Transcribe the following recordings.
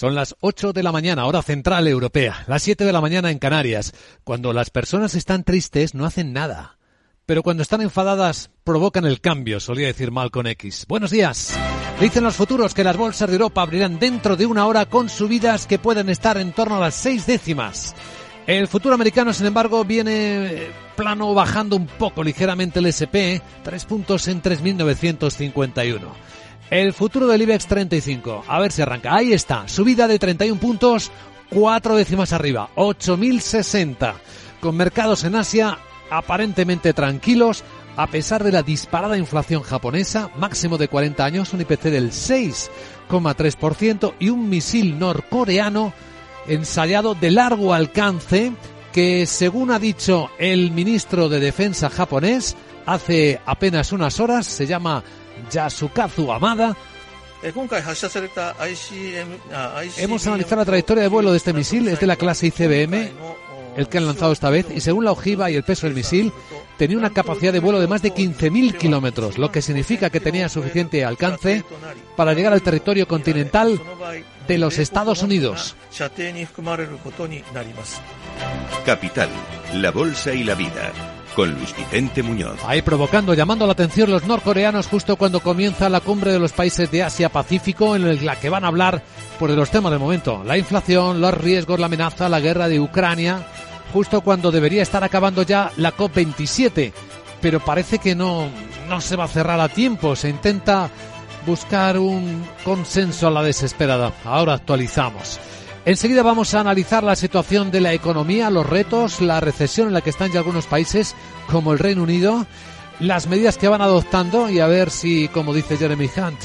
Son las 8 de la mañana, hora central europea, las 7 de la mañana en Canarias. Cuando las personas están tristes no hacen nada. Pero cuando están enfadadas provocan el cambio, solía decir Malcolm X. Buenos días. Dicen los futuros que las bolsas de Europa abrirán dentro de una hora con subidas que pueden estar en torno a las seis décimas. El futuro americano, sin embargo, viene plano bajando un poco ligeramente el SP, tres puntos en 3.951. El futuro del IBEX 35, a ver si arranca. Ahí está, subida de 31 puntos, cuatro décimas arriba, 8.060. Con mercados en Asia aparentemente tranquilos, a pesar de la disparada inflación japonesa, máximo de 40 años, un IPC del 6,3% y un misil norcoreano ensayado de largo alcance que, según ha dicho el ministro de Defensa japonés hace apenas unas horas, se llama Yasukazu Amada, Hemos analizado la trayectoria de vuelo de este misil, es de la clase ICBM, el que han lanzado esta vez, y según la ojiva y el peso del misil, tenía una capacidad de vuelo de más de 15.000 kilómetros, lo que significa que tenía suficiente alcance para llegar al territorio continental de los Estados Unidos. Capital, la bolsa y la vida con Luis Vicente Muñoz. Ahí provocando, llamando la atención los norcoreanos justo cuando comienza la cumbre de los países de Asia-Pacífico en la que van a hablar por los temas del momento, la inflación, los riesgos, la amenaza, la guerra de Ucrania, justo cuando debería estar acabando ya la COP27, pero parece que no, no se va a cerrar a tiempo, se intenta buscar un consenso a la desesperada. Ahora actualizamos. Enseguida vamos a analizar la situación de la economía, los retos, la recesión en la que están ya algunos países como el Reino Unido, las medidas que van adoptando y a ver si, como dice Jeremy Hunt,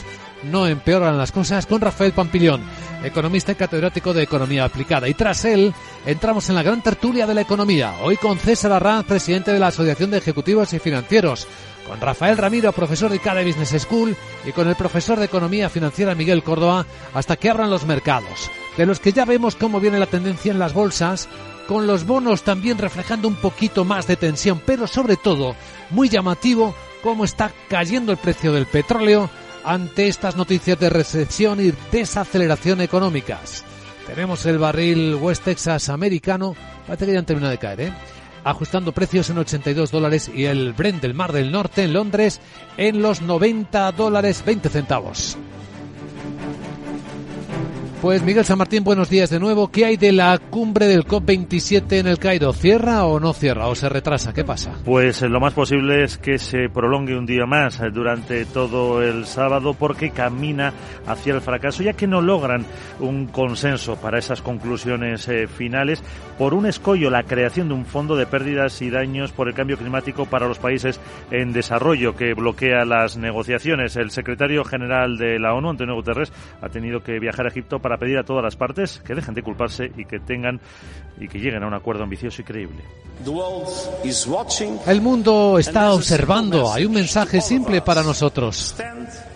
no empeoran las cosas con Rafael Pampillón, economista y catedrático de Economía Aplicada. Y tras él, entramos en la gran tertulia de la economía, hoy con César Arranz, presidente de la Asociación de Ejecutivos y Financieros, con Rafael Ramiro, profesor de cada Business School, y con el profesor de Economía Financiera Miguel Córdoba, hasta que abran los mercados, de los que ya vemos cómo viene la tendencia en las bolsas, con los bonos también reflejando un poquito más de tensión, pero sobre todo muy llamativo cómo está cayendo el precio del petróleo ante estas noticias de recesión y desaceleración económicas. Tenemos el barril West Texas americano, parece que ya han terminado de caer, ¿eh? ajustando precios en 82 dólares y el Brent del Mar del Norte en Londres en los 90 dólares 20 centavos. Pues Miguel San Martín, buenos días de nuevo. ¿Qué hay de la cumbre del COP27 en el Cairo? ¿Cierra o no cierra o se retrasa? ¿Qué pasa? Pues eh, lo más posible es que se prolongue un día más eh, durante todo el sábado porque camina hacia el fracaso ya que no logran un consenso para esas conclusiones eh, finales por un escollo, la creación de un fondo de pérdidas y daños por el cambio climático para los países en desarrollo que bloquea las negociaciones. El secretario general de la ONU, Antonio Guterres, ha tenido que viajar a Egipto para pedir a todas las partes que dejen de culparse y que tengan y que lleguen a un acuerdo ambicioso y creíble. El mundo está observando. Hay un mensaje simple para nosotros.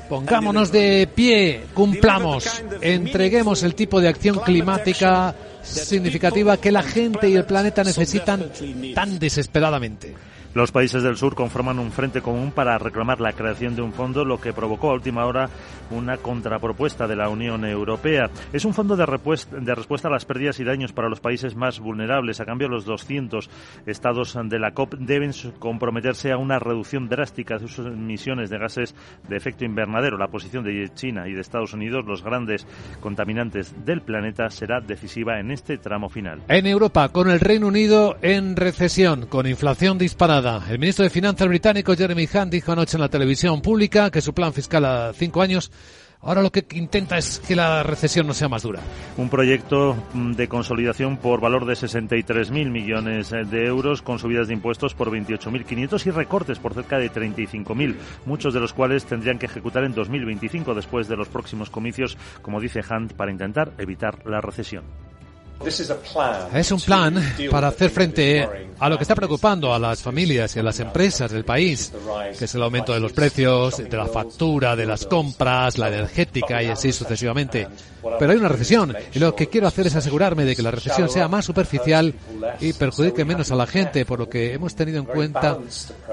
Pongámonos de pie, cumplamos, entreguemos el tipo de acción climática significativa que la gente y el planeta necesitan tan desesperadamente. Los países del sur conforman un frente común para reclamar la creación de un fondo, lo que provocó a última hora una contrapropuesta de la Unión Europea. Es un fondo de, respuesta a las pérdidas y daños para los países más vulnerables. A cambio, los 200 estados de la COP deben comprometerse a una reducción drástica de sus emisiones de gases de efecto invernadero. La posición de China y de Estados Unidos, los grandes contaminantes del planeta, será decisiva en este tramo final. En Europa, con el Reino Unido en recesión, con inflación disparada el ministro de Finanzas británico Jeremy Hunt dijo anoche en la televisión pública que su plan fiscal a cinco años Ahora lo que intenta es que la recesión no sea más dura. Un proyecto mm, de consolidación por valor de 63.000 millones de euros, con subidas de impuestos por 28.500 y recortes por cerca de 35.000, muchos de los cuales tendrían que ejecutar en 2025 después de los próximos comicios, como dice Hunt, para intentar evitar la recesión. Es un plan para hacer frente a lo que está preocupando a las familias y a las empresas del país, que es el aumento de los precios, de la factura, de las compras, la energética y así sucesivamente. Pero hay una recesión y lo que quiero hacer es asegurarme de que la recesión sea más superficial y perjudique menos a la gente, por lo que hemos tenido en cuenta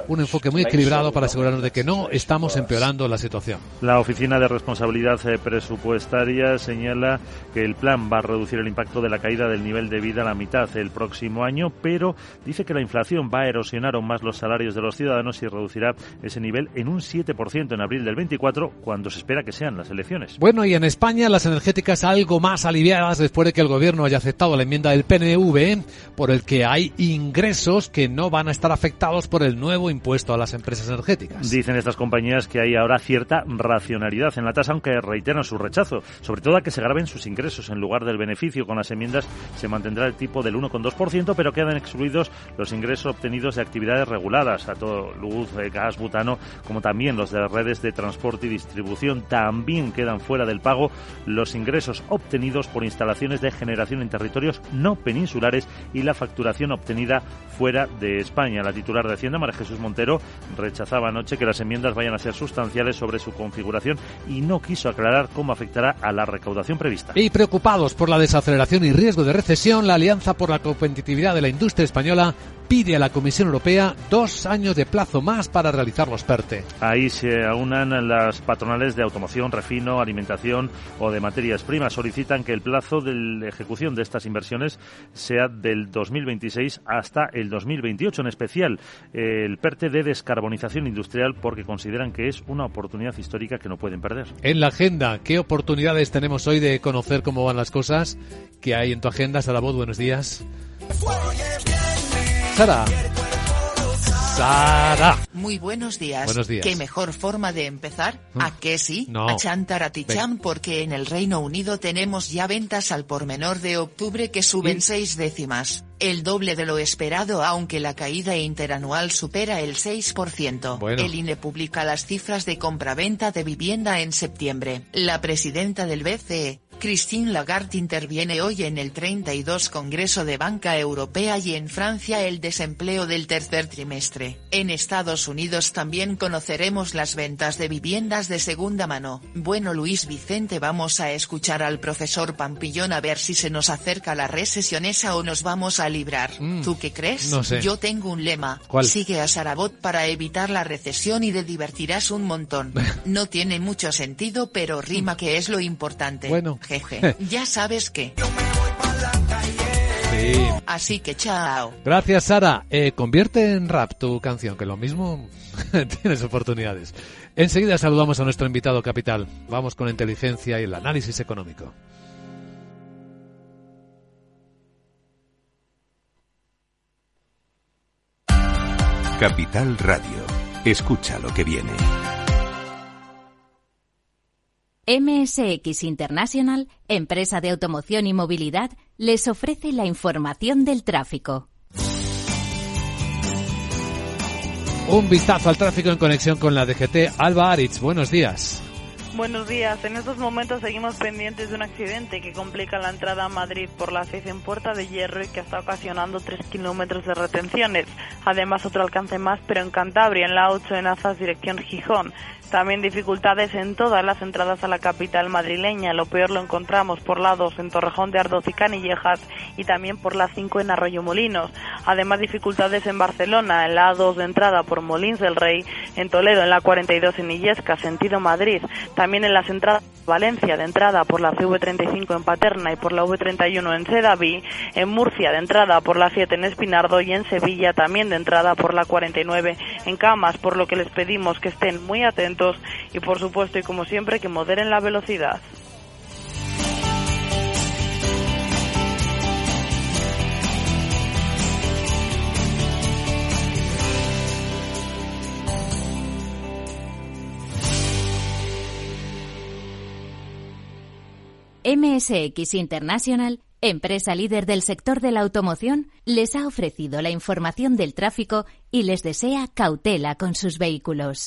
un enfoque muy equilibrado para asegurarnos de que no estamos empeorando la situación. La Oficina de Responsabilidad Presupuestaria señala que el plan va a reducir el impacto de la caída del nivel de vida a la mitad el próximo año, pero dice que la inflación va a erosionar aún más los salarios de los ciudadanos y reducirá ese nivel en un 7% en abril del 24, cuando se espera que sean las elecciones. Bueno, y en España las energéticas algo más aliviadas después de que el gobierno haya aceptado la enmienda del PNV por el que hay ingresos que no van a estar afectados por el nuevo impuesto a las empresas energéticas. Dicen estas compañías que hay ahora cierta racionalidad en la tasa, aunque reiteran su rechazo, sobre todo a que se graben sus ingresos en lugar del beneficio. Con las enmiendas se mantendrá el tipo del 1,2%, pero quedan excluidos los ingresos obtenidos de actividades reguladas, a todo luz, eh, gas, butano, como también los de las redes de transporte y distribución. También quedan fuera del pago los ingresos obtenidos por instalaciones de generación en territorios no peninsulares y la facturación obtenida fuera de España. La titular de Hacienda, María Jesús Montero, rechazaba anoche que las enmiendas vayan a ser sustanciales sobre su configuración y no quiso aclarar cómo afectará a la recaudación prevista. Y preocupados por la desaceleración y riesgo de recesión, la Alianza por la Competitividad de la Industria Española pide a la Comisión Europea dos años de plazo más para realizar los PERTE. Ahí se aunan las patronales de automoción, refino, alimentación o de materias primas. Solicitan que el plazo de la ejecución de estas inversiones sea del 2026 hasta el 2028, en especial el PERTE de descarbonización industrial, porque consideran que es una oportunidad histórica que no pueden perder. En la agenda, ¿qué oportunidades tenemos hoy de conocer cómo van las cosas? ¿Qué hay en tu agenda? Voz, buenos días. Sara. Sara. Muy buenos días. Buenos días. ¿Qué mejor forma de empezar? Mm. ¿A qué sí? No. A chantaraticham porque en el Reino Unido tenemos ya ventas al por menor de octubre que suben ¿Y? seis décimas. El doble de lo esperado aunque la caída interanual supera el 6%. Bueno. El INE publica las cifras de compraventa de vivienda en septiembre. La presidenta del BCE, Christine Lagarde interviene hoy en el 32 Congreso de Banca Europea y en Francia el desempleo del tercer trimestre. En Estados Unidos también conoceremos las ventas de viviendas de segunda mano. Bueno Luis Vicente vamos a escuchar al profesor Pampillón a ver si se nos acerca la recesión esa o nos vamos a librar. Mm, ¿Tú qué crees? no sé. Yo tengo un lema. ¿Cuál? Sigue a Sarabot para evitar la recesión y te divertirás un montón. No tiene mucho sentido pero rima que es lo importante. Bueno. Jeje. Ya sabes que. Sí. Así que chao. Gracias, Sara. Eh, convierte en rap tu canción, que lo mismo tienes oportunidades. Enseguida saludamos a nuestro invitado capital. Vamos con la inteligencia y el análisis económico. Capital Radio. Escucha lo que viene. MSX International, empresa de automoción y movilidad, les ofrece la información del tráfico. Un vistazo al tráfico en conexión con la DGT. Alba Aritz, buenos días. Buenos días. En estos momentos seguimos pendientes de un accidente que complica la entrada a Madrid por la 6 en Puerta de Hierro y que está ocasionando 3 kilómetros de retenciones. Además, otro alcance más, pero en Cantabria, en la 8 en Azas, dirección Gijón. También dificultades en todas las entradas a la capital madrileña. Lo peor lo encontramos por la 2 en Torrejón de Ardoz y Canillejas y también por la 5 en Arroyo Molinos. Además, dificultades en Barcelona, en la A2 de entrada por Molins del Rey, en Toledo, en la 42 en Illesca, sentido Madrid. También en las entradas Valencia de entrada por la CV35 en Paterna y por la V31 en Sedaví. En Murcia de entrada por la 7 en Espinardo y en Sevilla también de entrada por la 49 en Camas, por lo que les pedimos que estén muy atentos y por supuesto y como siempre que moderen la velocidad. MSX International, empresa líder del sector de la automoción, les ha ofrecido la información del tráfico y les desea cautela con sus vehículos.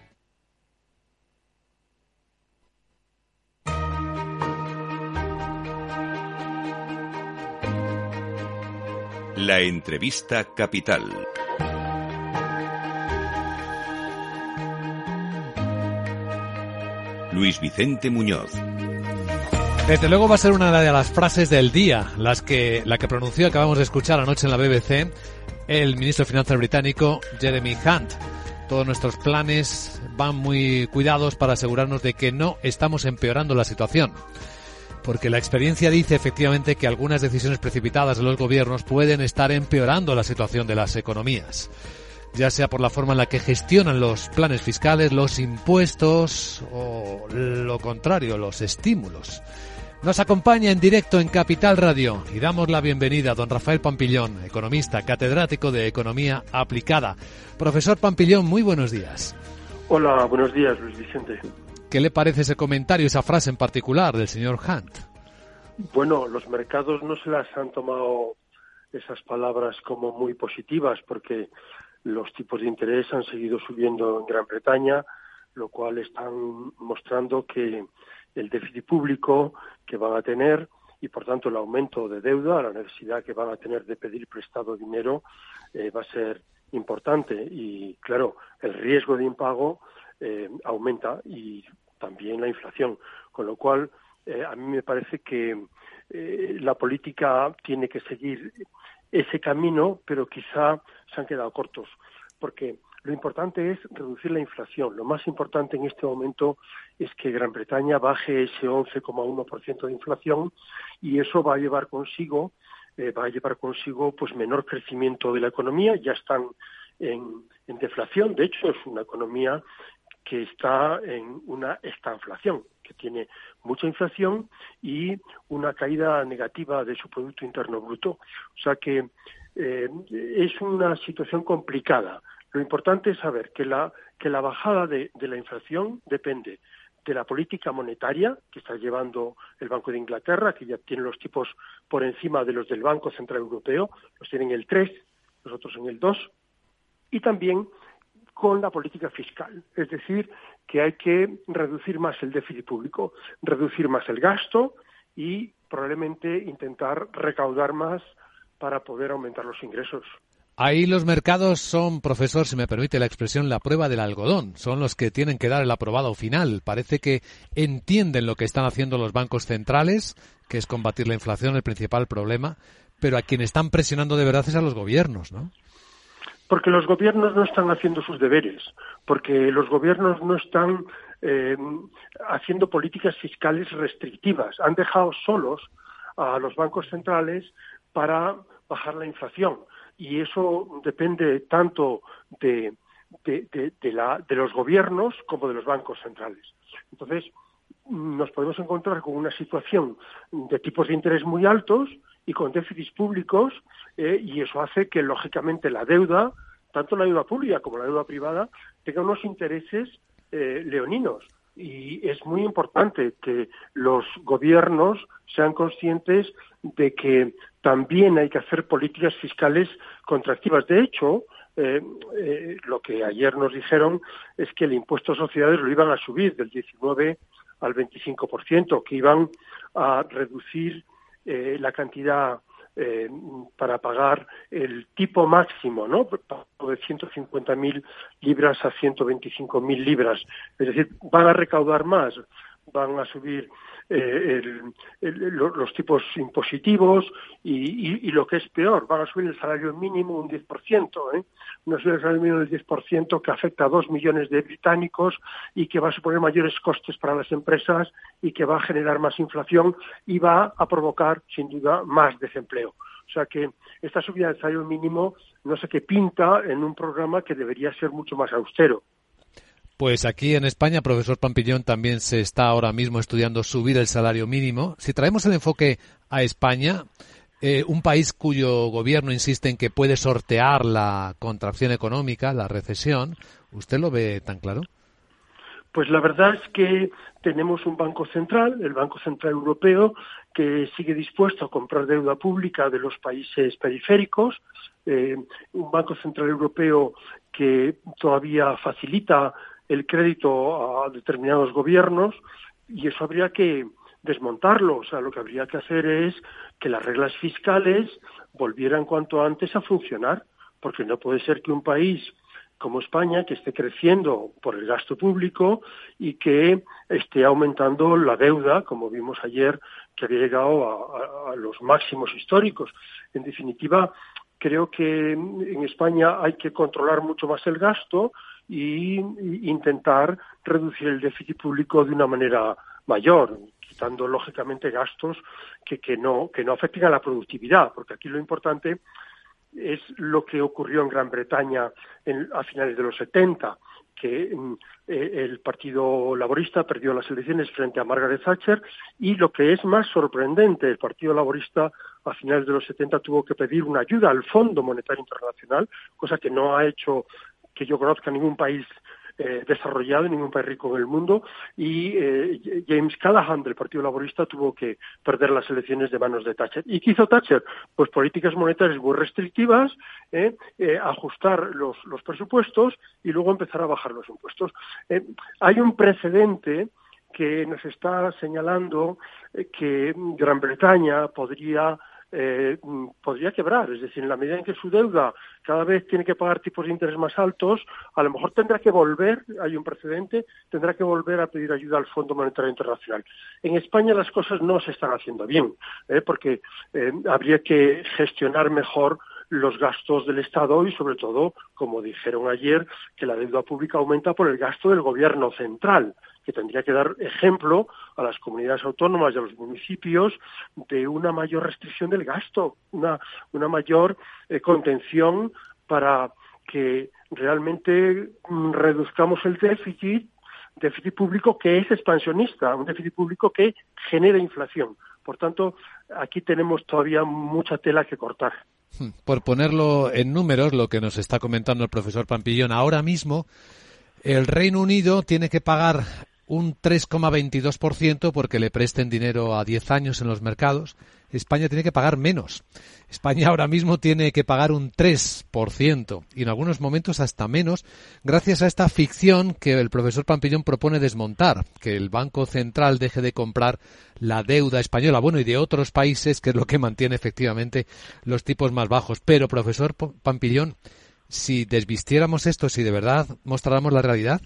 La entrevista capital. Luis Vicente Muñoz. Desde luego va a ser una de las frases del día, las que, la que pronunció, acabamos de escuchar anoche en la BBC, el ministro de Finanzas británico Jeremy Hunt. Todos nuestros planes van muy cuidados para asegurarnos de que no estamos empeorando la situación porque la experiencia dice efectivamente que algunas decisiones precipitadas de los gobiernos pueden estar empeorando la situación de las economías, ya sea por la forma en la que gestionan los planes fiscales, los impuestos o lo contrario, los estímulos. Nos acompaña en directo en Capital Radio y damos la bienvenida a don Rafael Pampillón, economista, catedrático de Economía Aplicada. Profesor Pampillón, muy buenos días. Hola, buenos días, Luis Vicente. ¿Qué le parece ese comentario, esa frase en particular del señor Hunt? Bueno, los mercados no se las han tomado esas palabras como muy positivas porque los tipos de interés han seguido subiendo en Gran Bretaña, lo cual están mostrando que el déficit público que van a tener y por tanto el aumento de deuda, la necesidad que van a tener de pedir prestado dinero eh, va a ser importante y claro, el riesgo de impago eh, aumenta y también la inflación. Con lo cual, eh, a mí me parece que eh, la política tiene que seguir ese camino, pero quizá se han quedado cortos, porque lo importante es reducir la inflación. Lo más importante en este momento es que Gran Bretaña baje ese 11,1% de inflación y eso va a llevar consigo eh, va a llevar consigo pues menor crecimiento de la economía. Ya están en, en deflación. De hecho, es una economía que está en una estanflación, que tiene mucha inflación y una caída negativa de su Producto Interno Bruto. O sea que eh, es una situación complicada. Lo importante es saber que la, que la bajada de, de la inflación depende de la política monetaria que está llevando el Banco de Inglaterra, que ya tiene los tipos por encima de los del Banco Central Europeo, los tienen el 3, nosotros en el 2, y también con la política fiscal, es decir, que hay que reducir más el déficit público, reducir más el gasto y probablemente intentar recaudar más para poder aumentar los ingresos. Ahí los mercados son, profesor, si me permite la expresión, la prueba del algodón. Son los que tienen que dar el aprobado final. Parece que entienden lo que están haciendo los bancos centrales, que es combatir la inflación, el principal problema, pero a quien están presionando de verdad es a los gobiernos, ¿no? Porque los gobiernos no están haciendo sus deberes, porque los gobiernos no están eh, haciendo políticas fiscales restrictivas. Han dejado solos a los bancos centrales para bajar la inflación. Y eso depende tanto de, de los gobiernos como de los bancos centrales. Entonces, nos podemos encontrar con una situación de tipos de interés muy altos y con déficits públicos eh, y eso hace que lógicamente la deuda, tanto la deuda pública como la deuda privada, tenga unos intereses eh, leoninos. Y es muy importante que los gobiernos sean conscientes de que también hay que hacer políticas fiscales contractivas. De hecho, eh, eh, lo que ayer nos dijeron es que el impuesto a sociedades lo iban a subir del 19 al 25%, que iban a reducir eh, la cantidad para pagar el tipo máximo, ¿no? De 150.000 libras a 125.000 libras. Es decir, van a recaudar más, van a subir eh, los tipos impositivos y, lo que es peor, van a subir el salario mínimo un 10%, ¿eh? una subida del salario mínimo del 10% que afecta a dos millones de británicos y que va a suponer mayores costes para las empresas y que va a generar más inflación y va a provocar, sin duda, más desempleo. O sea que esta subida del salario mínimo no sé qué pinta en un programa que debería ser mucho más austero. Pues aquí en España, profesor Pampillón, también se está ahora mismo estudiando subir el salario mínimo. Si traemos el enfoque a España, eh, un país cuyo gobierno insiste en que puede sortear la contracción económica, la recesión, ¿usted lo ve tan claro? Pues la verdad es que tenemos un Banco Central, el Banco Central Europeo, que sigue dispuesto a comprar deuda pública de los países periféricos, eh, un Banco Central Europeo que todavía facilita el crédito a determinados gobiernos y eso habría que desmontarlo. O sea, lo que habría que hacer es que las reglas fiscales volvieran cuanto antes a funcionar, porque no puede ser que un país como España, que esté creciendo por el gasto público y que esté aumentando la deuda, como vimos ayer, que había llegado a, los máximos históricos. En definitiva, creo que en España hay que controlar mucho más el gasto, y, intentar reducir el déficit público de una manera mayor, quitando lógicamente gastos que, que, no, que no afecten a la productividad, porque aquí lo importante es lo que ocurrió en Gran Bretaña a finales de los 70, que mm, eh, el Partido Laborista perdió las elecciones frente a Margaret Thatcher y lo que es más sorprendente, el Partido Laborista a finales de los 70 tuvo que pedir una ayuda al Fondo Monetario Internacional, cosa que no ha hecho que yo conozca ningún país eh, desarrollado, ningún país rico en el mundo, y eh, James Callaghan del Partido Laborista tuvo que perder las elecciones de manos de Thatcher. ¿Y qué hizo Thatcher? Pues políticas monetarias muy restrictivas, eh, ajustar los, los, presupuestos y luego empezar a bajar los impuestos. hay un precedente que nos está señalando que Gran Bretaña podría eh, podría quebrar. Es decir, en la medida en que su deuda cada vez tiene que pagar tipos de interés más altos, a lo mejor tendrá que volver, hay un precedente, tendrá que volver a pedir ayuda al Fondo Monetario Internacional. En España las cosas no se están haciendo bien, ¿eh? porque eh, habría que gestionar mejor los gastos del Estado y, sobre todo, como dijeron ayer, que la deuda pública aumenta por el gasto del Gobierno central que tendría que dar ejemplo a las comunidades autónomas y a los municipios de una mayor restricción del gasto, una, una mayor eh, contención para que realmente mm, reduzcamos el déficit, déficit público que es expansionista, un déficit público que genera inflación. Por tanto, aquí tenemos todavía mucha tela que cortar. Por ponerlo en números, lo que nos está comentando el profesor Pampillón, ahora mismo el Reino Unido tiene que pagar un 3,22% porque le presten dinero a 10 años en los mercados. España tiene que pagar menos. España ahora mismo tiene que pagar un 3% y en algunos momentos hasta menos gracias a esta ficción que el profesor Pampillón propone desmontar, que el Banco Central deje de comprar la deuda española, bueno, y de otros países, que es lo que mantiene efectivamente los tipos más bajos. Pero, profesor Pampillón, si desvistiéramos esto, si de verdad mostráramos la realidad,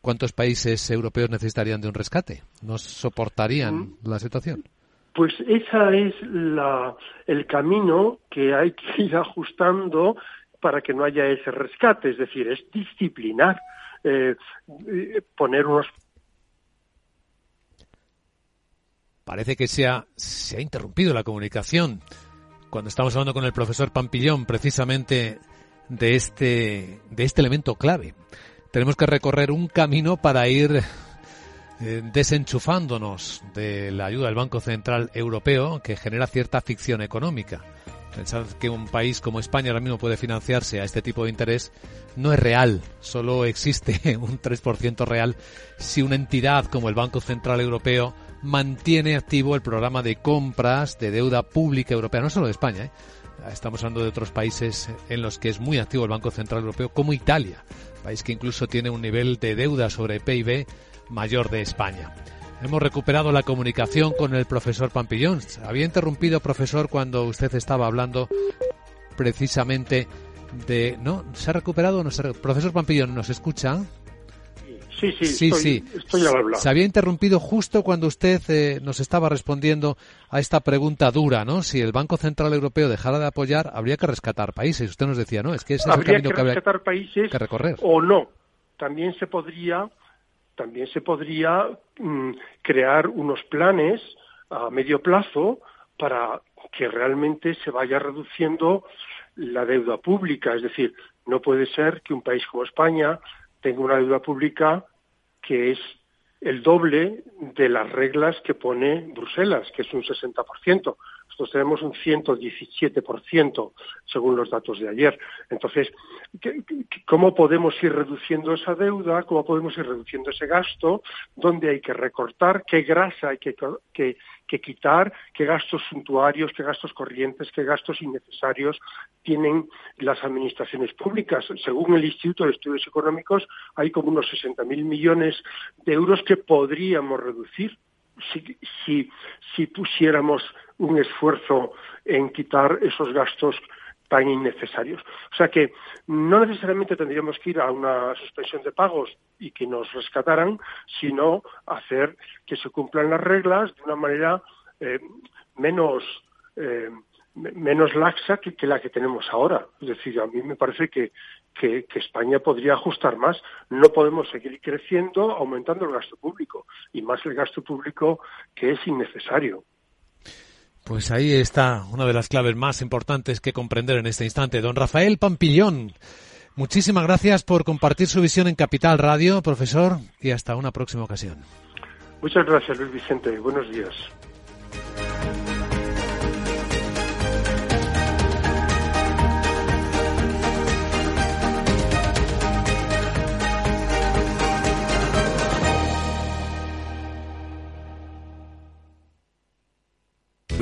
¿cuántos países europeos necesitarían de un rescate? ¿No soportarían la situación? Pues ese es el camino que hay que ir ajustando para que no haya ese rescate, es decir, es disciplinar, eh, poner unos Parece que se ha, se ha interrumpido la comunicación cuando estamos hablando con el profesor Pampillón precisamente de este, de este elemento clave tenemos que recorrer un camino para ir eh, desenchufándonos de la ayuda del Banco Central Europeo que genera cierta ficción económica. Pensar que un país como España ahora mismo puede financiarse a este tipo de interés no es real, solo existe un 3% real si una entidad como el Banco Central Europeo mantiene activo el programa de compras de deuda pública europea, no solo de España, ¿eh? Estamos hablando de otros países en los que es muy activo el Banco Central Europeo, como Italia, país que incluso tiene un nivel de deuda sobre PIB mayor de España. Hemos recuperado la comunicación con el profesor Pampillón. Había interrumpido, profesor, cuando usted estaba hablando precisamente de... ¿No? ¿Se ha recuperado no se Profesor Pampillón, ¿nos escucha? Sí, sí, sí, estoy, Estoy al hablar. Se había interrumpido justo cuando usted eh, nos estaba respondiendo a esta pregunta dura, ¿no? Si el Banco Central Europeo dejara de apoyar, habría que rescatar países. Usted nos decía, ¿no? Es que ese es el camino que, habría rescatar países que recorrer. O no. También se podría también se podría mm, crear unos planes a medio plazo para que realmente se vaya reduciendo la deuda pública. Es decir, no puede ser que un país como España tenga una deuda pública que es el doble de las reglas que pone Bruselas, que es un 60%. Nosotros tenemos un 117% según los datos de ayer. Entonces, ¿cómo podemos ir reduciendo esa deuda? ¿Cómo podemos ir reduciendo ese gasto? ¿Dónde hay que recortar? ¿Qué grasa hay que, que quitar? ¿Qué gastos suntuarios, qué gastos corrientes, qué gastos innecesarios tienen las administraciones públicas? Según el Instituto de Estudios Económicos, hay como unos 60.000 millones de euros que podríamos reducir si, si, si pusiéramos un esfuerzo en quitar esos gastos tan innecesarios. O sea que no necesariamente tendríamos que ir a una suspensión de pagos y que nos rescataran, sino hacer que se cumplan las reglas de una manera eh, menos eh, menos laxa que, la que tenemos ahora. Es decir, a mí me parece que, que, España podría ajustar más. No podemos seguir creciendo aumentando el gasto público y más el gasto público que es innecesario. Pues ahí está una de las claves más importantes que comprender en este instante. Don Rafael Pampillón, muchísimas gracias por compartir su visión en Capital Radio, profesor, y hasta una próxima ocasión. Muchas gracias, Luis Vicente. Buenos días.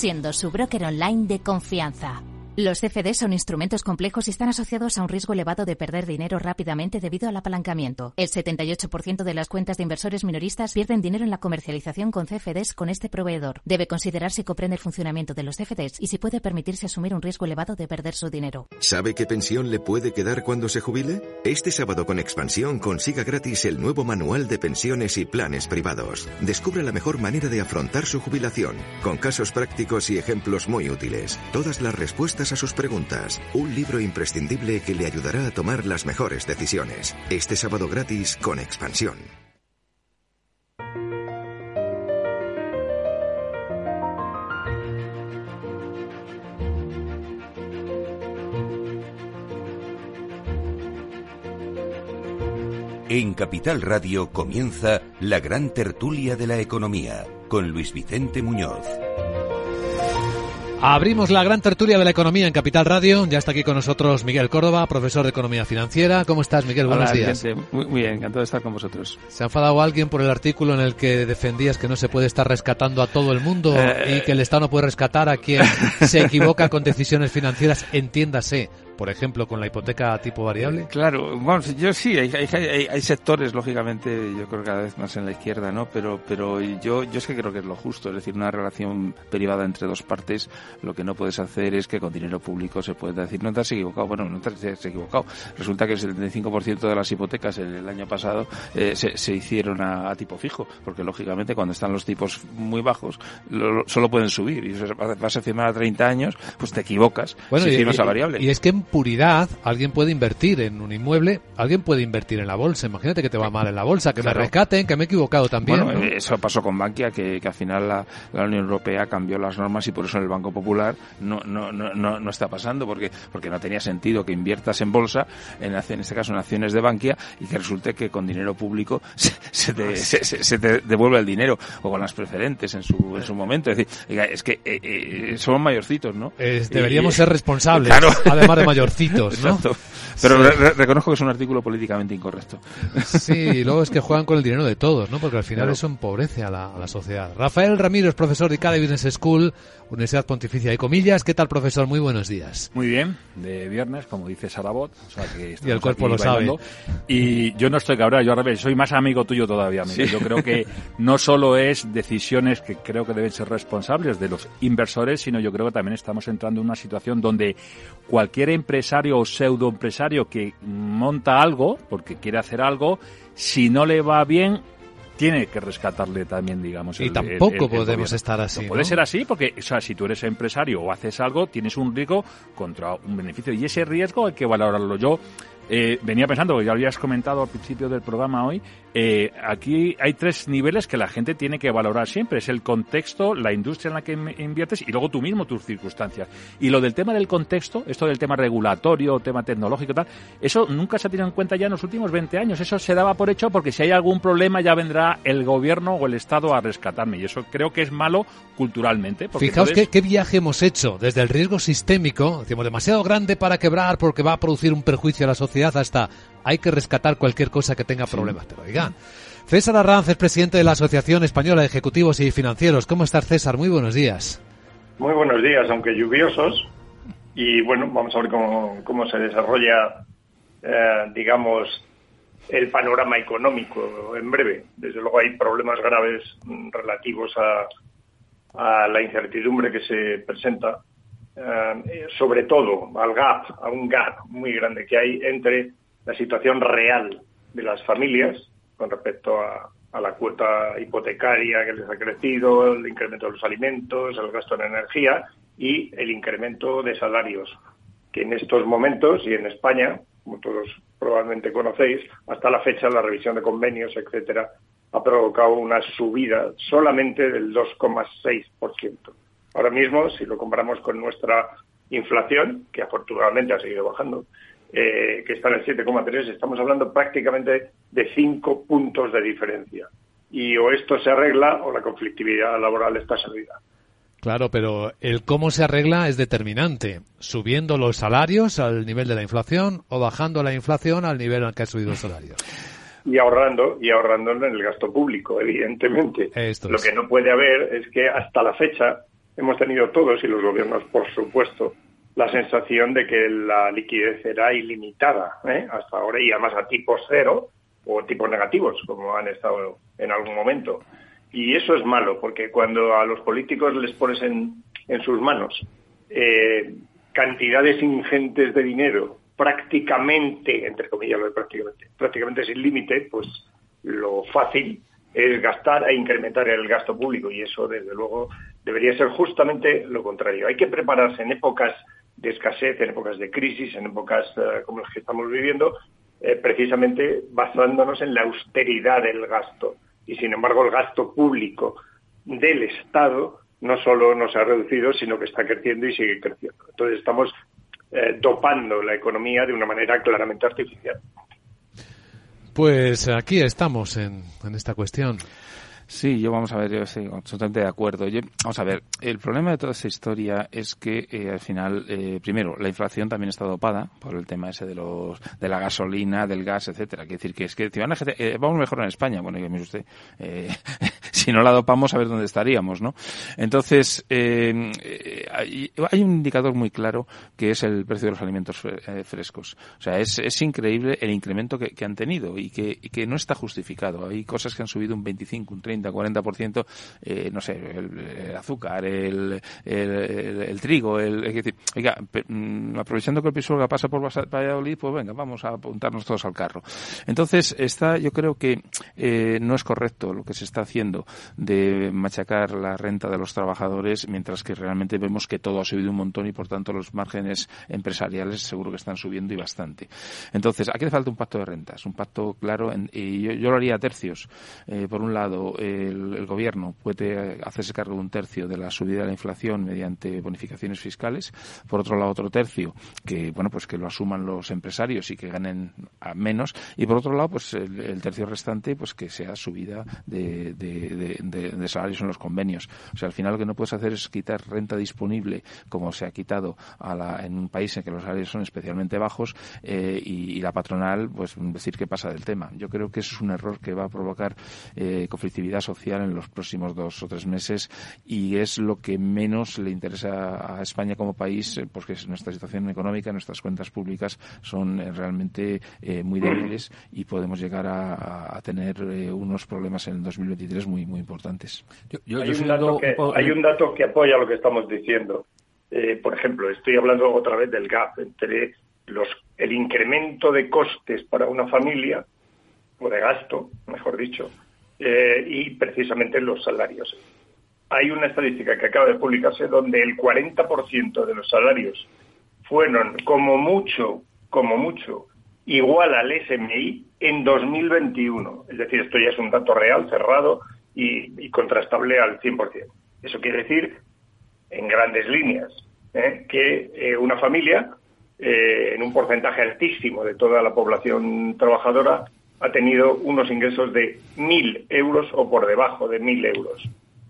siendo su broker online de confianza. Los CFD son instrumentos complejos y están asociados a un riesgo elevado de perder dinero rápidamente debido al apalancamiento. El 78% de las cuentas de inversores minoristas pierden dinero en la comercialización con CFDs con este proveedor. Debe considerar si comprende el funcionamiento de los CFDs y si puede permitirse asumir un riesgo elevado de perder su dinero. ¿Sabe qué pensión le puede quedar cuando se jubile? Este sábado con Expansión consiga gratis el nuevo manual de pensiones y planes privados. Descubre la mejor manera de afrontar su jubilación, con casos prácticos y ejemplos muy útiles. Todas las respuestas a sus preguntas. Un libro imprescindible que le ayudará a tomar las mejores decisiones. Este sábado gratis con expansión. En Capital Radio comienza la gran tertulia de la economía con Luis Vicente Muñoz. Abrimos la gran tertulia de la economía en Capital Radio. Ya está aquí con nosotros Miguel Córdoba, profesor de Economía Financiera. ¿Cómo estás, Miguel? Buenos días. Muy, muy, bien, encantado de estar con vosotros. ¿Se ha enfadado alguien por el artículo en el que defendías que no se puede estar rescatando a todo el mundo Eh, y que el Estado no puede rescatar a quien se equivoca con decisiones financieras? Entiéndase, por ejemplo, con la hipoteca tipo variable. Claro, bueno, yo sí, hay, hay, hay, hay sectores, lógicamente, yo creo que cada vez más en la izquierda, ¿no? Pero, pero yo, yo es que creo que es lo justo, es decir, una relación privada entre dos partes, lo que no puedes hacer es que con dinero público se puede decir, no te has equivocado, bueno, no te has equivocado. Resulta que el 75% de las hipotecas el, el año pasado eh, se, se, hicieron a, a, tipo fijo, porque lógicamente cuando están los tipos muy bajos, lo, lo, solo pueden subir, y vas a firmar a 30 años, pues te equivocas bueno, si y, firmas y, a variable. Y es que en puridad alguien puede invertir en un inmueble, alguien puede invertir en la bolsa. Imagínate que te va mal en la bolsa, que claro. me rescaten, que me he equivocado también. Bueno, ¿no? eso pasó con Bankia, que, que al final la, la, Unión Europea cambió las normas y por eso en el Banco Popular no, no, no, no, no está pasando, porque, porque no tenía sentido que inviertas en bolsa, en, en este caso en acciones de Bankia, y que resulte que con dinero público se, se, te, se, se te devuelve el dinero, o con las preferentes en su, en su momento. Es decir, es que eh, eh, somos mayorcitos, ¿no? Es, deberíamos ser responsables, claro. además de mayorcitos. ¿no? Exacto. Pero sí. re reconozco que es un artículo políticamente incorrecto. Sí, y luego es que juegan con el dinero de todos, ¿no? Porque al final claro. eso empobrece a la, a la, sociedad. Rafael Ramírez, profesor de ICADE Business School, Universidad Pontificia de Comillas. ¿Qué tal, profesor? Muy buenos días. Muy bien, de viernes, como dice Sarabot. O sea que y el cuerpo lo bailando. sabe. Y yo no estoy cabreado, yo al revés, soy más amigo tuyo todavía. Sí. Yo creo que no solo es decisiones que creo que deben ser responsables de los inversores, sino yo creo que también estamos entrando en una situación donde cualquier empresario o pseudoempresario que monta algo, porque quiere hacer algo, si no le va bien, tiene que rescatarle también, digamos. Y el, tampoco el, el, podemos estar así. No puede ser así porque, o sea, si tú eres empresario o haces algo, tienes un riesgo contra un beneficio. Y ese riesgo hay que valorarlo. Yo eh, venía pensando, que ya lo habías comentado al principio del programa hoy, eh, aquí hay tres niveles que la gente tiene que valorar siempre. Es el contexto, la industria en la que inviertes y luego tú mismo tus circunstancias. Y lo del tema del contexto, esto del tema regulatorio, tema tecnológico, tal, eso nunca se ha tenido en cuenta ya en los últimos 20 años. Eso se daba por hecho porque si hay algún problema ya vendrá el gobierno o el Estado a rescatarme. Y eso creo que es malo culturalmente. Fijaos entonces... qué, qué viaje hemos hecho desde el riesgo sistémico, decimos demasiado grande para quebrar porque va a producir un perjuicio a la sociedad hasta hay que rescatar cualquier cosa que tenga problemas. Sí. Pero oigan, César Arranz es presidente de la Asociación Española de Ejecutivos y Financieros. ¿Cómo estás, César? Muy buenos días. Muy buenos días, aunque lluviosos. Y bueno, vamos a ver cómo, cómo se desarrolla, eh, digamos, el panorama económico en breve. Desde luego hay problemas graves relativos a, a la incertidumbre que se presenta eh, sobre todo al gap, a un gap muy grande que hay entre la situación real de las familias con respecto a, a, la cuota hipotecaria que les ha crecido, el incremento de los alimentos, el gasto en energía y el incremento de salarios, que en estos momentos y en España, como todos probablemente conocéis, hasta la fecha la revisión de convenios, etcétera, ha provocado una subida solamente del 2,6%. Ahora mismo, si lo comparamos con nuestra inflación, que afortunadamente ha seguido bajando, eh, que está en el 7,3, estamos hablando prácticamente de 5 puntos de diferencia. Y o esto se arregla o la conflictividad laboral está servida. Claro, pero el cómo se arregla es determinante. Subiendo los salarios al nivel de la inflación o bajando la inflación al nivel al que ha subido el salario y ahorrando y ahorrando en el gasto público, evidentemente. Esto Lo es. que no puede haber es que hasta la fecha hemos tenido todos y los gobiernos, por supuesto, la sensación de que la liquidez era ilimitada ¿eh? hasta ahora y además a tipos cero o tipos negativos, como han estado en algún momento. Y eso es malo, porque cuando a los políticos les pones en, en sus manos eh, cantidades ingentes de dinero prácticamente, entre comillas, prácticamente, prácticamente sin límite, pues lo fácil es gastar e incrementar el gasto público y eso, desde luego, debería ser justamente lo contrario. Hay que prepararse en épocas de escasez, en épocas de crisis, en épocas uh, como las que estamos viviendo, eh, precisamente basándonos en la austeridad del gasto. Y sin embargo, el gasto público del Estado no solo no se ha reducido, sino que está creciendo y sigue creciendo. Entonces estamos eh, dopando la economía de una manera claramente artificial. Pues aquí estamos en, en esta cuestión. Sí, yo vamos a ver, yo estoy absolutamente de acuerdo. vamos a ver, el problema de toda esta historia es que eh, al final, eh, primero, la inflación también está dopada por el tema ese de los de la gasolina, del gas, etcétera. Quiere decir que es que eh, vamos mejor en España. Bueno, mire usted, eh, si no la dopamos, a ver dónde estaríamos, ¿no? Entonces, eh, hay, hay, un indicador muy claro que es el precio de los alimentos frescos. O sea, es, es increíble el incremento que, que han tenido y que, y que no está justificado. Hay cosas que han subido un 25, un 30 40%, eh, no sé, el, azúcar, el, el, trigo, el, es decir, oiga, mm, aprovechando que el Pisuerga pasa por Valladolid, pues venga, vamos a apuntarnos todos al carro. Entonces, está, yo creo que eh, no es correcto lo que se está haciendo de machacar la renta de los trabajadores, mientras que realmente vemos que todo ha subido un montón y por tanto los márgenes empresariales seguro que están subiendo y bastante. Entonces, aquí le falta un pacto de rentas, un pacto claro, y yo, lo haría a tercios. Eh, por un lado, el, gobierno puede hacerse cargo de un tercio de la subida de la inflación mediante bonificaciones fiscales, por otro lado otro tercio que bueno pues que lo asuman los empresarios y que ganen a menos y por otro lado pues el, tercio restante pues que sea subida de, salarios en los convenios. O sea al final lo que no puedes hacer es quitar renta disponible como se ha quitado en un país en que los salarios son especialmente bajos eh, y, la patronal pues decir que pasa del tema. Yo creo que eso es un error que va a provocar eh, conflictividad social en los próximos dos o tres meses y es lo que menos le interesa a España como país, eh, porque nuestra situación económica, nuestras cuentas públicas son eh, realmente eh, muy débiles y podemos llegar a, tener unos problemas en el 2023 muy muy importantes. hay, un dato que, hay un dato que apoya lo que estamos diciendo. por ejemplo, estoy hablando otra vez del gap entre los, el incremento de costes para una familia, o de gasto, mejor dicho, eh, y precisamente los salarios. Hay una estadística que acaba de publicarse donde el 40% de los salarios fueron como mucho, como mucho, igual al SMI en 2021. Es decir, esto ya es un dato real, cerrado y, contrastable al 100%. Eso quiere decir, en grandes líneas, ¿eh? que eh, una familia, en un porcentaje altísimo de toda la población trabajadora, ha tenido unos ingresos de mil euros o por debajo de mil euros.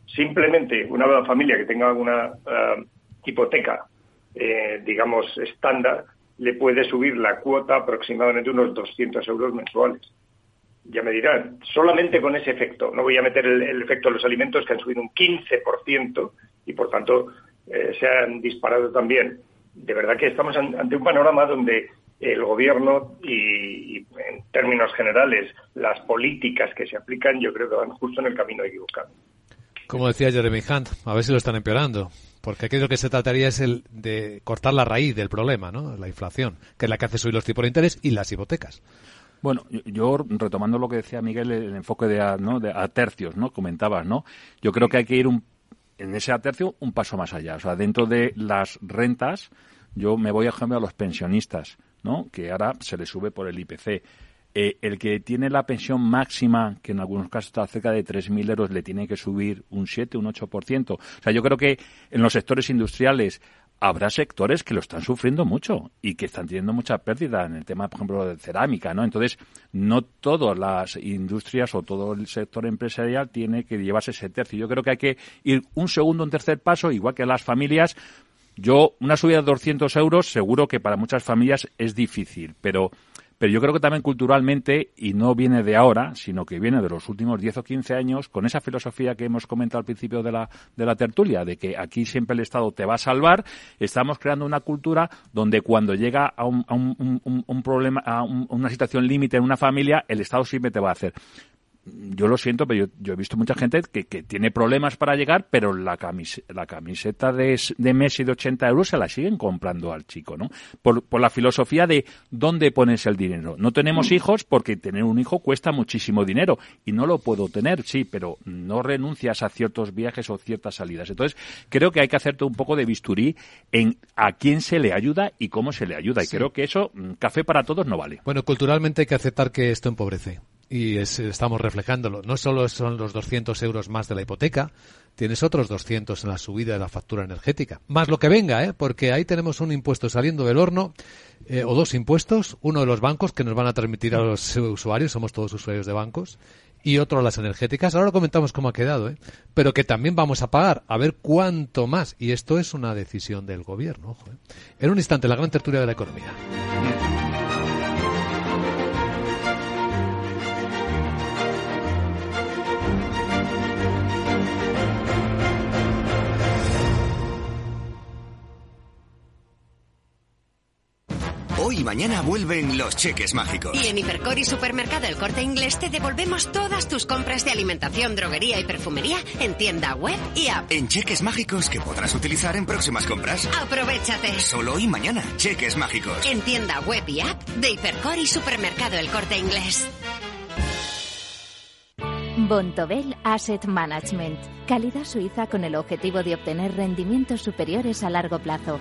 Simplemente una familia que tenga una eh, hipoteca, eh, digamos, estándar, le puede subir la cuota aproximadamente unos 200 euros mensuales. Ya me dirán, solamente con ese efecto, no voy a meter el, efecto de los alimentos que han subido un 15% y por tanto eh, se han disparado también. De verdad que estamos ante un panorama donde el gobierno y, en términos generales las políticas que se aplican yo creo que van justo en el camino equivocado. Como decía Jeremy Hunt, a ver si lo están empeorando. Porque aquí lo que se trataría es el de cortar la raíz del problema, ¿no? La inflación, que es la que hace subir los tipos de interés y las hipotecas. Bueno, yo retomando lo que decía Miguel, el enfoque de a, ¿no? de a tercios, ¿no? Comentabas, ¿no? Yo creo que hay que ir un, en ese tercio un paso más allá. O sea, dentro de las rentas, yo me voy, a ejemplo, a los pensionistas. ¿No? que ahora se le sube por el IPC. Eh, el que tiene la pensión máxima, que en algunos casos está cerca de 3.000 euros, le tiene que subir un 7, un 8%. O sea, yo creo que en los sectores industriales habrá sectores que lo están sufriendo mucho y que están teniendo mucha pérdida en el tema, por ejemplo, de cerámica, ¿no? Entonces, no todas las industrias o todo el sector empresarial tiene que llevarse ese tercio. Yo creo que hay que ir un segundo, un tercer paso, igual que las familias, yo, una subida de 200 euros, seguro que para muchas familias es difícil, pero, pero yo creo que también culturalmente, y no viene de ahora, sino que viene de los últimos 10 o 15 años, con esa filosofía que hemos comentado al principio de la, de la tertulia, de que aquí siempre el Estado te va a salvar, estamos creando una cultura donde cuando llega a un, a un, un problema, a una situación límite en una familia, el Estado siempre te va a hacer yo lo siento, pero yo, he visto mucha gente que, tiene problemas para llegar, pero la, la camiseta de, de, Messi de 80 euros se la siguen comprando al chico, ¿no? Por, la filosofía de dónde pones el dinero. No tenemos hijos porque tener un hijo cuesta muchísimo dinero y no lo puedo tener, sí, pero no renuncias a ciertos viajes o ciertas salidas. Entonces, creo que hay que hacerte un poco de bisturí en a quién se le ayuda y cómo se le ayuda. Y creo que eso, mm, café para todos, no vale. Bueno, culturalmente hay que aceptar que esto empobrece y estamos reflejándolo. No solo son los 200 euros más de la hipoteca, tienes otros 200 en la subida de la factura energética. Más lo que venga, ¿eh? porque ahí tenemos un impuesto saliendo del horno, eh, o dos impuestos, uno de los bancos que nos van a transmitir a los usuarios, somos todos usuarios de bancos, y otro a las energéticas. Ahora comentamos cómo ha quedado, ¿eh? pero que también vamos a pagar, a ver cuánto más. Y esto es una decisión del gobierno. Ojo, ¿eh? En un instante, la gran tertulia de la economía. Hoy y mañana vuelven los cheques mágicos. Y en Hipercor y Supermercado El Corte Inglés te devolvemos todas tus compras de alimentación, droguería y perfumería en tienda web y app. En cheques mágicos que podrás utilizar en próximas compras. Aprovechate. Solo hoy y mañana, cheques mágicos. En tienda web y app de Hipercor y Supermercado El Corte Inglés. Bontobel Asset Management. Calidad suiza con el objetivo de obtener rendimientos superiores a largo plazo.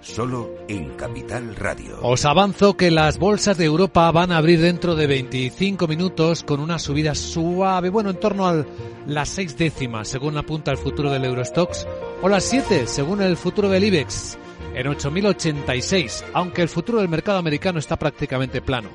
solo en Capital Radio. Os avanzo que las bolsas de Europa van a abrir dentro de 25 minutos con una subida suave, bueno, en torno a las seis décimas, según apunta el futuro del Eurostox, o las siete, según el futuro del IBEX, en 8.086, aunque el futuro del mercado americano está prácticamente plano.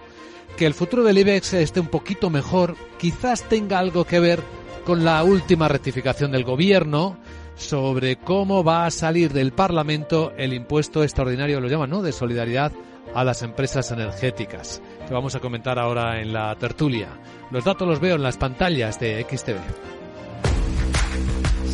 Que el futuro del IBEX esté un poquito mejor, quizás tenga algo que ver con la última rectificación del gobierno, sobre cómo va a salir del Parlamento el impuesto extraordinario, lo llaman, ¿no?, de solidaridad a las empresas energéticas, que vamos a comentar ahora en la tertulia. Los datos los veo en las pantallas de XTV.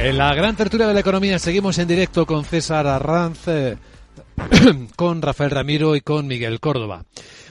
En la gran tertulia de la economía seguimos en directo con César Arranz, eh, con Rafael Ramiro y con Miguel Córdoba.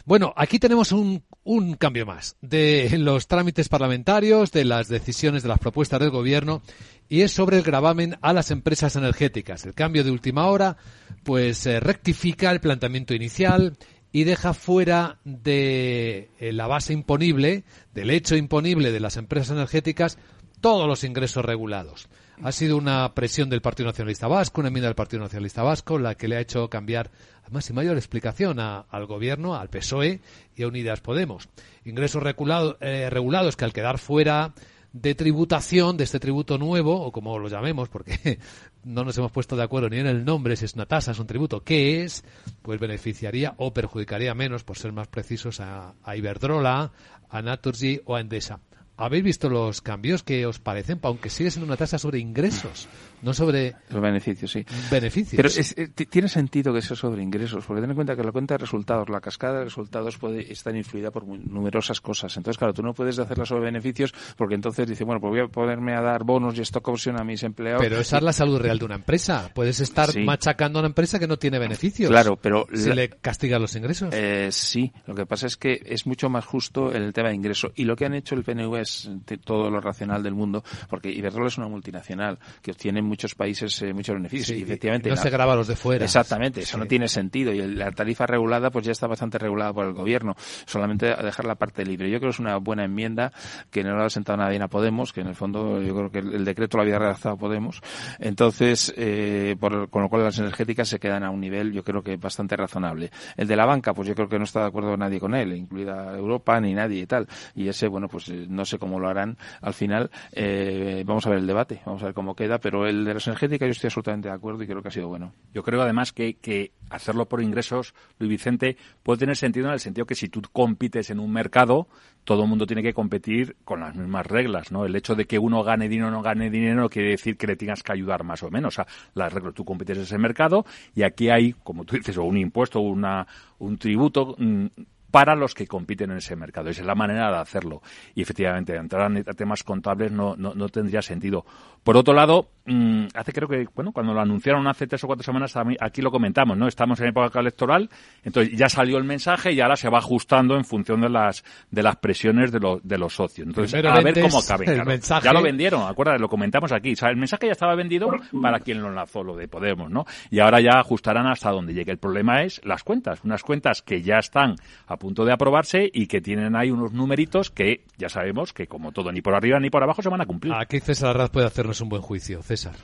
Bueno, aquí tenemos un, un cambio más de los trámites parlamentarios, de las decisiones, de las propuestas del gobierno, y es sobre el gravamen a las empresas energéticas. El cambio de última hora, pues eh, rectifica el planteamiento inicial y deja fuera de eh, la base imponible, del hecho imponible de las empresas energéticas, todos los ingresos regulados. Ha sido una presión del Partido Nacionalista Vasco, una enmienda del Partido Nacionalista Vasco, la que le ha hecho cambiar, además y mayor explicación, al Gobierno, al PSOE y a Unidas Podemos. Ingresos eh, regulados que al quedar fuera de tributación, de este tributo nuevo, o como lo llamemos, porque no nos hemos puesto de acuerdo ni en el nombre, si es una tasa, es un tributo, ¿qué es? Pues beneficiaría o perjudicaría menos, por ser más precisos, a, a Iberdrola, a Naturgy o a Endesa. ¿Habéis visto los cambios que os parecen? Aunque sigue siendo una tasa sobre ingresos, no sobre... Los beneficios, sí. Beneficios. Pero eh, tiene sentido que sea sobre ingresos, porque ten en cuenta que la cuenta de resultados, la cascada de resultados puede estar influida por numerosas cosas. Entonces, claro, tú no puedes hacerla sobre beneficios porque entonces dice, bueno, pues voy a ponerme a dar bonos y stock option a mis empleados. Pero esa es la salud real de una empresa. Puedes estar machacando a una empresa que no tiene beneficios. Claro, pero... Si le castiga los ingresos. Eh, sí, lo que pasa es que es mucho más justo el tema de ingreso. Y lo que han hecho el PNV es todo lo racional del mundo, porque Iberdrola es una multinacional que obtiene en muchos países eh, muchos beneficios. y efectivamente. no se graba los de fuera. Exactamente, eso no tiene sentido. Y la tarifa regulada, pues ya está bastante regulada por el gobierno. Solamente dejar la parte libre. Yo creo que es una buena enmienda que no lo ha sentado nadie a Podemos, que en el fondo yo creo que el, decreto lo había redactado Podemos. Entonces, eh, por, con lo cual las energéticas se quedan a un nivel, yo creo que bastante razonable. El de la banca, pues yo creo que no está de acuerdo nadie con él, incluida Europa ni nadie y tal. Y ese, bueno, pues eh, no sé cómo lo harán al final. Eh, vamos a ver el debate, vamos a ver cómo queda, pero el de las energéticas yo estoy absolutamente de acuerdo y creo que ha sido bueno. Yo creo además que, que hacerlo por ingresos, Luis Vicente, puede tener sentido en el sentido que si tú compites en un mercado, todo el mundo tiene que competir con las mismas reglas, ¿no? El hecho de que uno gane dinero o no gane dinero no quiere decir que le tengas que ayudar más o menos. O las reglas, tú compites en ese mercado y aquí hay, como tú dices, o un impuesto una, un tributo mm, para los que compiten en ese mercado. Esa es la manera de hacerlo. Y efectivamente, entrar a temas contables no, no, no tendría sentido. Por otro lado, mmm, hace creo que, bueno, cuando lo anunciaron hace tres o cuatro semanas, aquí lo comentamos, ¿no? Estamos en época electoral, entonces ya salió el mensaje y ahora se va ajustando en función de las, de las presiones de, los de los socios. Entonces, a ver cómo cabe. claro. mensaje. Ya lo vendieron, acuérdate, lo comentamos aquí. O sea, el mensaje ya estaba vendido para quien lo lanzó, lo de Podemos, ¿no? Y ahora ya ajustarán hasta donde llegue. El problema es las cuentas, unas cuentas que ya están a punto de aprobarse y que tienen ahí unos numeritos que ya sabemos que como todo, ni por arriba ni por abajo se van a cumplir. Aquí César Arraz puede hacernos un buen juicio. César.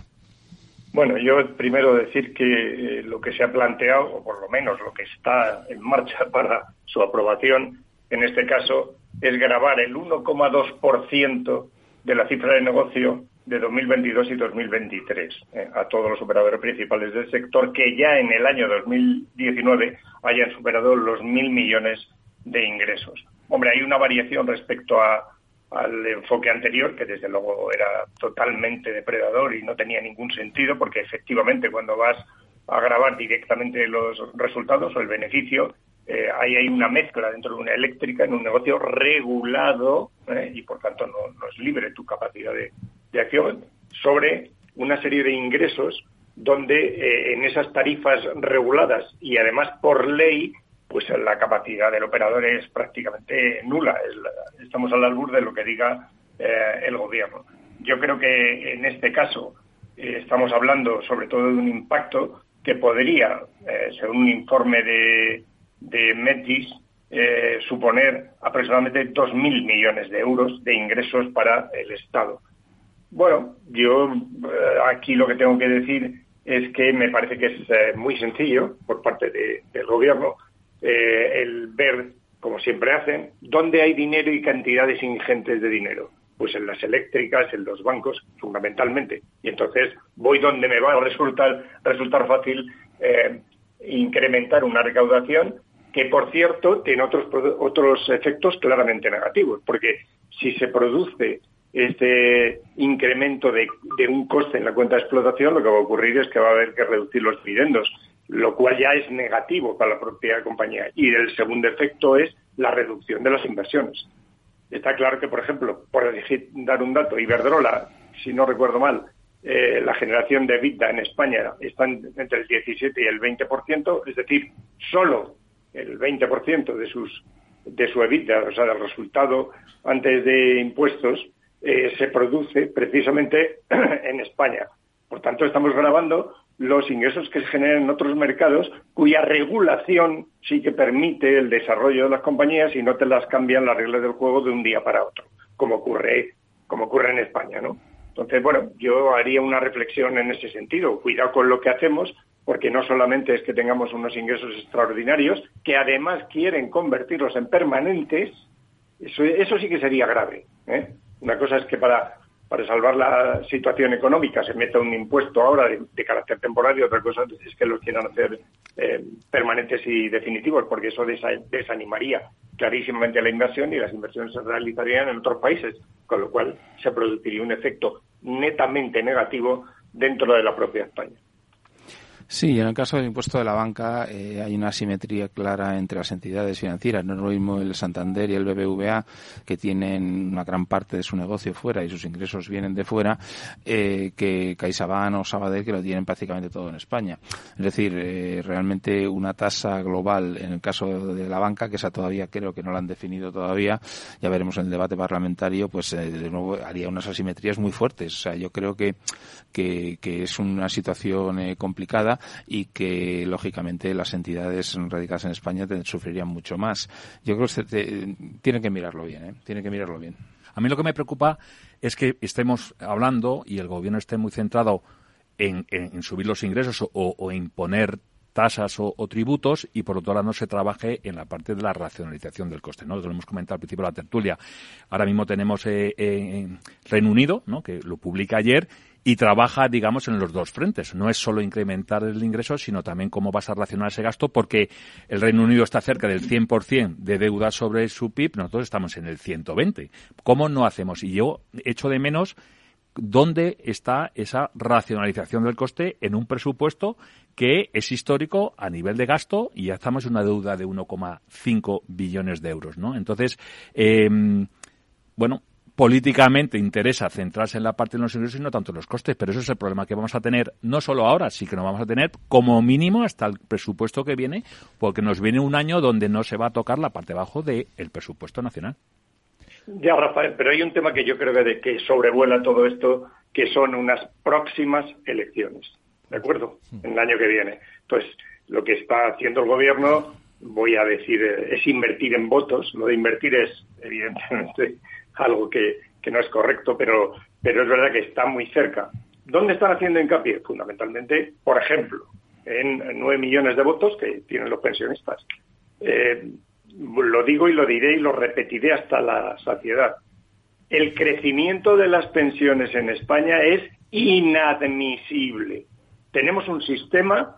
Bueno, yo primero decir que eh, lo que se ha planteado, o por lo menos lo que está en marcha para su aprobación, en este caso, es grabar el 1,2% de la cifra de negocio de 2022 y 2023 eh, a todos los operadores principales del sector que ya en el año 2019 hayan superado los mil millones de ingresos. Hombre, hay una variación respecto a, al enfoque anterior, que desde luego era totalmente depredador y no tenía ningún sentido, porque efectivamente cuando vas a grabar directamente los resultados o el beneficio, eh, ahí hay una mezcla dentro de una eléctrica en un negocio regulado eh, y por tanto no, no, es libre tu capacidad de, de, acción sobre una serie de ingresos donde eh, en esas tarifas reguladas y además por ley pues la capacidad del operador es prácticamente nula. Es la, estamos de lo que diga eh, el gobierno. Yo creo que en este caso eh, estamos hablando sobre todo de un impacto que podría, según un informe de, de Metis, suponer aproximadamente 2.000 millones de euros de ingresos para el Estado. Bueno, yo aquí lo que tengo que decir es que me parece que es muy sencillo por parte de, del gobierno eh, el ver, como siempre hacen, dónde hay dinero y cantidades ingentes de dinero. Pues en las eléctricas, en los bancos, fundamentalmente. Y entonces voy donde me va a resultar, resultar fácil eh, incrementar una recaudación que, por cierto, tiene otros, otros efectos claramente negativos. Porque si se produce este incremento de, un coste en la cuenta de explotación, lo que va a ocurrir es que va a haber que reducir los dividendos lo cual ya es negativo para la propia compañía. Y el segundo efecto es la reducción de las inversiones. Está claro que, por ejemplo, por dar un dato, Iberdrola, si no recuerdo mal, eh, la generación de EBITDA en España está entre el 17 y el 20%, es decir, solo el 20% de sus de su EBITDA, o sea, del resultado antes de impuestos, eh, se produce precisamente en España. Por tanto, estamos grabando los ingresos que se generan en otros mercados cuya regulación sí que permite el desarrollo de las compañías y no te las cambian las reglas del juego de un día para otro, como ocurre, como ocurre en España, ¿no? Entonces, bueno, yo haría una reflexión en ese sentido. Cuidado con lo que hacemos, porque no solamente es que tengamos unos ingresos extraordinarios, que además quieren convertirlos en permanentes, eso, eso sí que sería grave. ¿eh? Una cosa es que para para salvar la situación económica se meta un impuesto ahora de, carácter temporal y otra cosa es que los quieran hacer eh, permanentes y definitivos, porque eso desanimaría clarísimamente la inversión y las inversiones se realizarían en otros países, con lo cual se produciría un efecto netamente negativo dentro de la propia España. Sí, en el caso del impuesto de la banca eh, hay una asimetría clara entre las entidades financieras. No es lo mismo el Santander y el BBVA, que tienen una gran parte de su negocio fuera y sus ingresos vienen de fuera, eh, que CaixaBank o Sabadell, que lo tienen prácticamente todo en España. Es decir, eh, realmente una tasa global en el caso de la banca, que esa todavía creo que no la han definido todavía, ya veremos en el debate parlamentario, pues de nuevo haría unas asimetrías muy fuertes. O sea, yo creo que, que, que es una situación complicada y que lógicamente las entidades radicadas en España sufrirían mucho más. Yo creo que tienen que mirarlo bien, ¿eh? que mirarlo bien. A mí lo que me preocupa es que estemos hablando y el gobierno esté muy centrado en, subir los ingresos o, imponer tasas o, tributos y por otro lado no se trabaje en la parte de la racionalización del coste, ¿no? Lo hemos comentado al principio de la tertulia. Ahora mismo tenemos eh, en Reino Unido, ¿no? Que lo publica ayer y trabaja, digamos, en los dos frentes. No es solo incrementar el ingreso, sino también cómo vas a racionar ese gasto, porque el Reino Unido está cerca del 100% de deuda sobre su PIB, nosotros estamos en el 120. ¿Cómo no hacemos? Y yo echo de menos dónde está esa racionalización del coste en un presupuesto que es histórico a nivel de gasto y ya estamos en una deuda de 1,5 billones de euros, ¿no? Entonces, eh, bueno, políticamente interesa centrarse en la parte de los ingresos y no tanto en los costes, pero eso es el problema que vamos a tener no solo ahora, sí que nos vamos a tener como mínimo hasta el presupuesto que viene, porque nos viene un año donde no se va a tocar la parte bajo del presupuesto nacional. Ya, Rafael, pero hay un tema que yo creo que, que sobrevuela todo esto, que son unas próximas elecciones, ¿de acuerdo? En el año que viene. Entonces, lo que está haciendo el gobierno, voy a decir, es invertir en votos. Lo de invertir es, evidentemente, algo que, no es correcto, pero, pero es verdad que está muy cerca. ¿Dónde están haciendo hincapié? Fundamentalmente, por ejemplo, en nueve millones de votos que tienen los pensionistas. Eh, lo digo y lo diré y lo repetiré hasta la saciedad. El crecimiento de las pensiones en España es inadmisible. Tenemos un sistema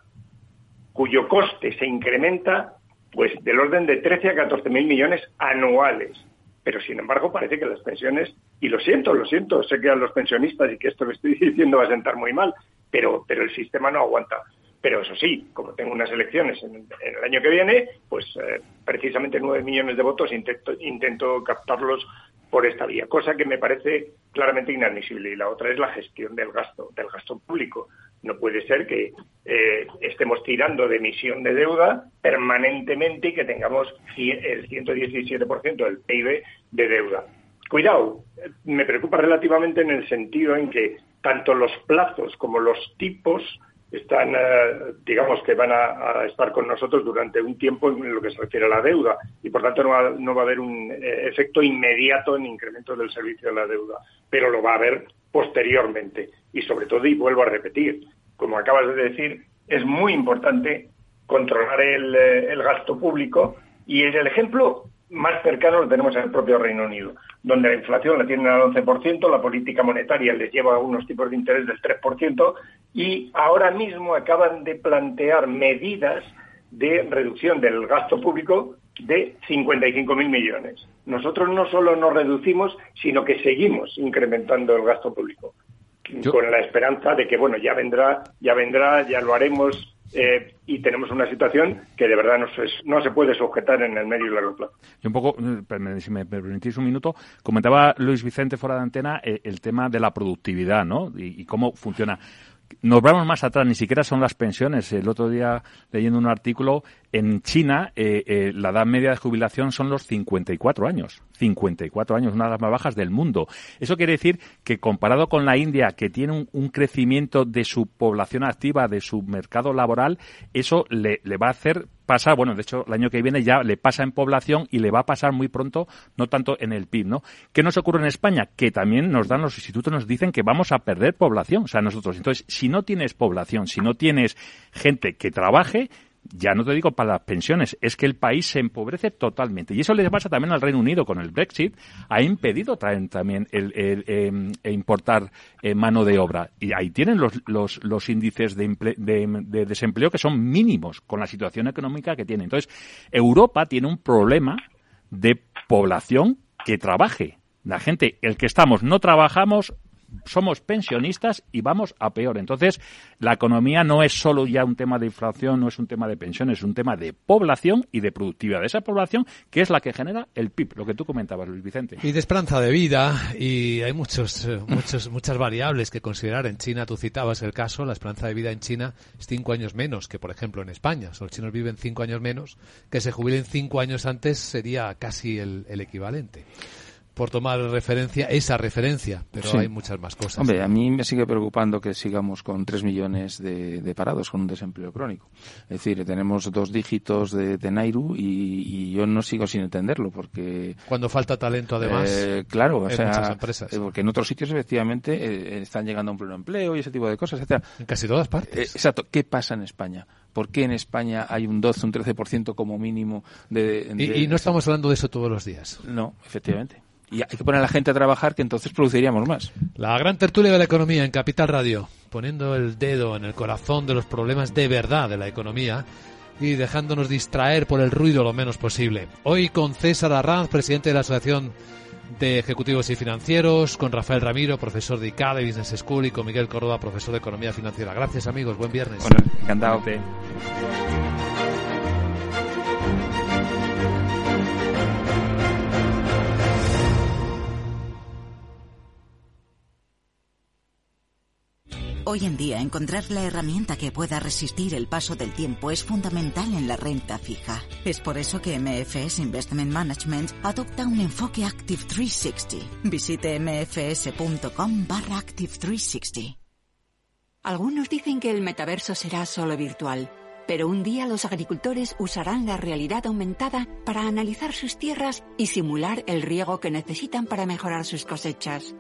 cuyo coste se incrementa pues del orden de 13 a 14 mil millones anuales pero sin embargo parece que las pensiones, y lo siento, lo siento, sé que a los pensionistas y que esto que estoy diciendo va a sentar muy mal, pero, pero el sistema no aguanta. Pero eso sí, como tengo unas elecciones en, el año que viene, pues eh, precisamente nueve millones de votos intento, intento captarlos por esta vía, cosa que me parece claramente inadmisible. Y la otra es la gestión del gasto, del gasto público. No puede ser que eh, estemos tirando de emisión de deuda permanentemente y que tengamos el 117% del PIB de deuda. Cuidado, me preocupa relativamente en el sentido en que tanto los plazos como los tipos están, eh, digamos que van a, estar con nosotros durante un tiempo en lo que se refiere a la deuda y por tanto no va, no va a haber un eh, efecto inmediato en incremento del servicio de la deuda, pero lo va a haber posteriormente. Y sobre todo, y vuelvo a repetir, como acabas de decir, es muy importante controlar el, eh, gasto público y el ejemplo más cercano lo tenemos en el propio Reino Unido, donde la inflación la tienen al 11%, la política monetaria les lleva a unos tipos de interés del 3% y ahora mismo acaban de plantear medidas de reducción del gasto público de 55.000 millones. Nosotros no solo nos reducimos, sino que seguimos incrementando el gasto público, con la esperanza de que, bueno, ya vendrá, ya vendrá, ya lo haremos, eh, y tenemos una situación que de verdad no se, no se puede sujetar en el medio y largo plazo. Y un poco, eh, si me permitís un minuto, comentaba Luis Vicente fuera de antena eh, el tema de la productividad, ¿no? y cómo funciona nos vamos más atrás, ni siquiera son las pensiones. El otro día, leyendo un artículo, en China eh, eh, la edad media de jubilación son los 54 años. 54 años, una de las más bajas del mundo. Eso quiere decir que comparado con la India, que tiene un, crecimiento de su población activa, de su mercado laboral, eso le, le va a hacer pasar, bueno, de hecho, el año que viene ya le pasa en población y le va a pasar muy pronto, no tanto en el PIB, ¿no? ¿Qué nos ocurre en España? Que también nos dan los institutos, nos dicen que vamos a perder población, o sea, nosotros. Entonces, si no tienes población, si no tienes gente que trabaje, ya no te digo para las pensiones, es que el país se empobrece totalmente. Y eso le pasa también al Reino Unido con el Brexit. Ha impedido traer también el, em, e importar eh, mano de obra. Y ahí tienen los, los, los índices de, de, desempleo que son mínimos con la situación económica que tiene. Entonces, Europa tiene un problema de población que trabaje. La gente, el que estamos, no trabajamos, somos pensionistas y vamos a peor. Entonces, la economía no es solo ya un tema de inflación, no es un tema de pensiones, es un tema de población y de productividad de esa población, que es la que genera el PIB, lo que tú comentabas, Luis Vicente. Y de esperanza de vida, y hay muchos, eh, muchos, muchas variables que considerar. En China, tú citabas el caso, la esperanza de vida en China es cinco años menos que, por ejemplo, en España. los chinos viven cinco años menos, que se jubilen cinco años antes sería casi el equivalente por tomar referencia, esa referencia, pero hay muchas más cosas. Hombre, a mí me sigue preocupando que sigamos con tres millones de, parados con un desempleo crónico. Es decir, tenemos dos dígitos de, de Nairu y, yo no sigo sin entenderlo porque... Cuando falta talento, además, eh, claro, en muchas empresas. Eh, porque en otros sitios, efectivamente, eh, están llegando a un pleno empleo y ese tipo de cosas, etcétera. En casi todas partes. exacto. ¿Qué pasa en España? ¿Por qué en España hay un 12, un 13% como mínimo de, y no estamos hablando de eso todos los días. No, efectivamente y hay que poner a la gente a trabajar que entonces produciríamos más. La gran tertulia de la economía en Capital Radio, poniendo el dedo en el corazón de los problemas de verdad de la economía y dejándonos distraer por el ruido lo menos posible. Hoy con César Arranz, presidente de la Asociación de Ejecutivos y Financieros, con Rafael Ramiro, profesor de ICA de Business School y con Miguel Córdoba, profesor de Economía Financiera. Gracias amigos, buen viernes. Bueno, encantado. Hoy en día encontrar la herramienta que pueda resistir el paso del tiempo es fundamental en la renta fija. Es por eso que MFS Investment Management adopta un enfoque Active 360. Visite mfs.com barra Active 360. Algunos dicen que el metaverso será solo virtual, pero un día los agricultores usarán la realidad aumentada para analizar sus tierras y simular el riego que necesitan para mejorar sus cosechas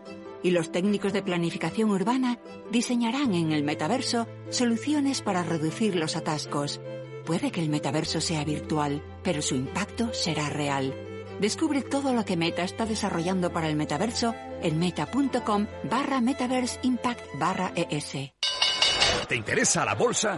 y los técnicos de planificación urbana diseñarán en el metaverso soluciones para reducir los atascos. Puede que el metaverso sea virtual, pero su impacto será real. Descubre todo lo que Meta está desarrollando para el metaverso en meta.com barra metaverse impact barra ES. ¿Te interesa la bolsa?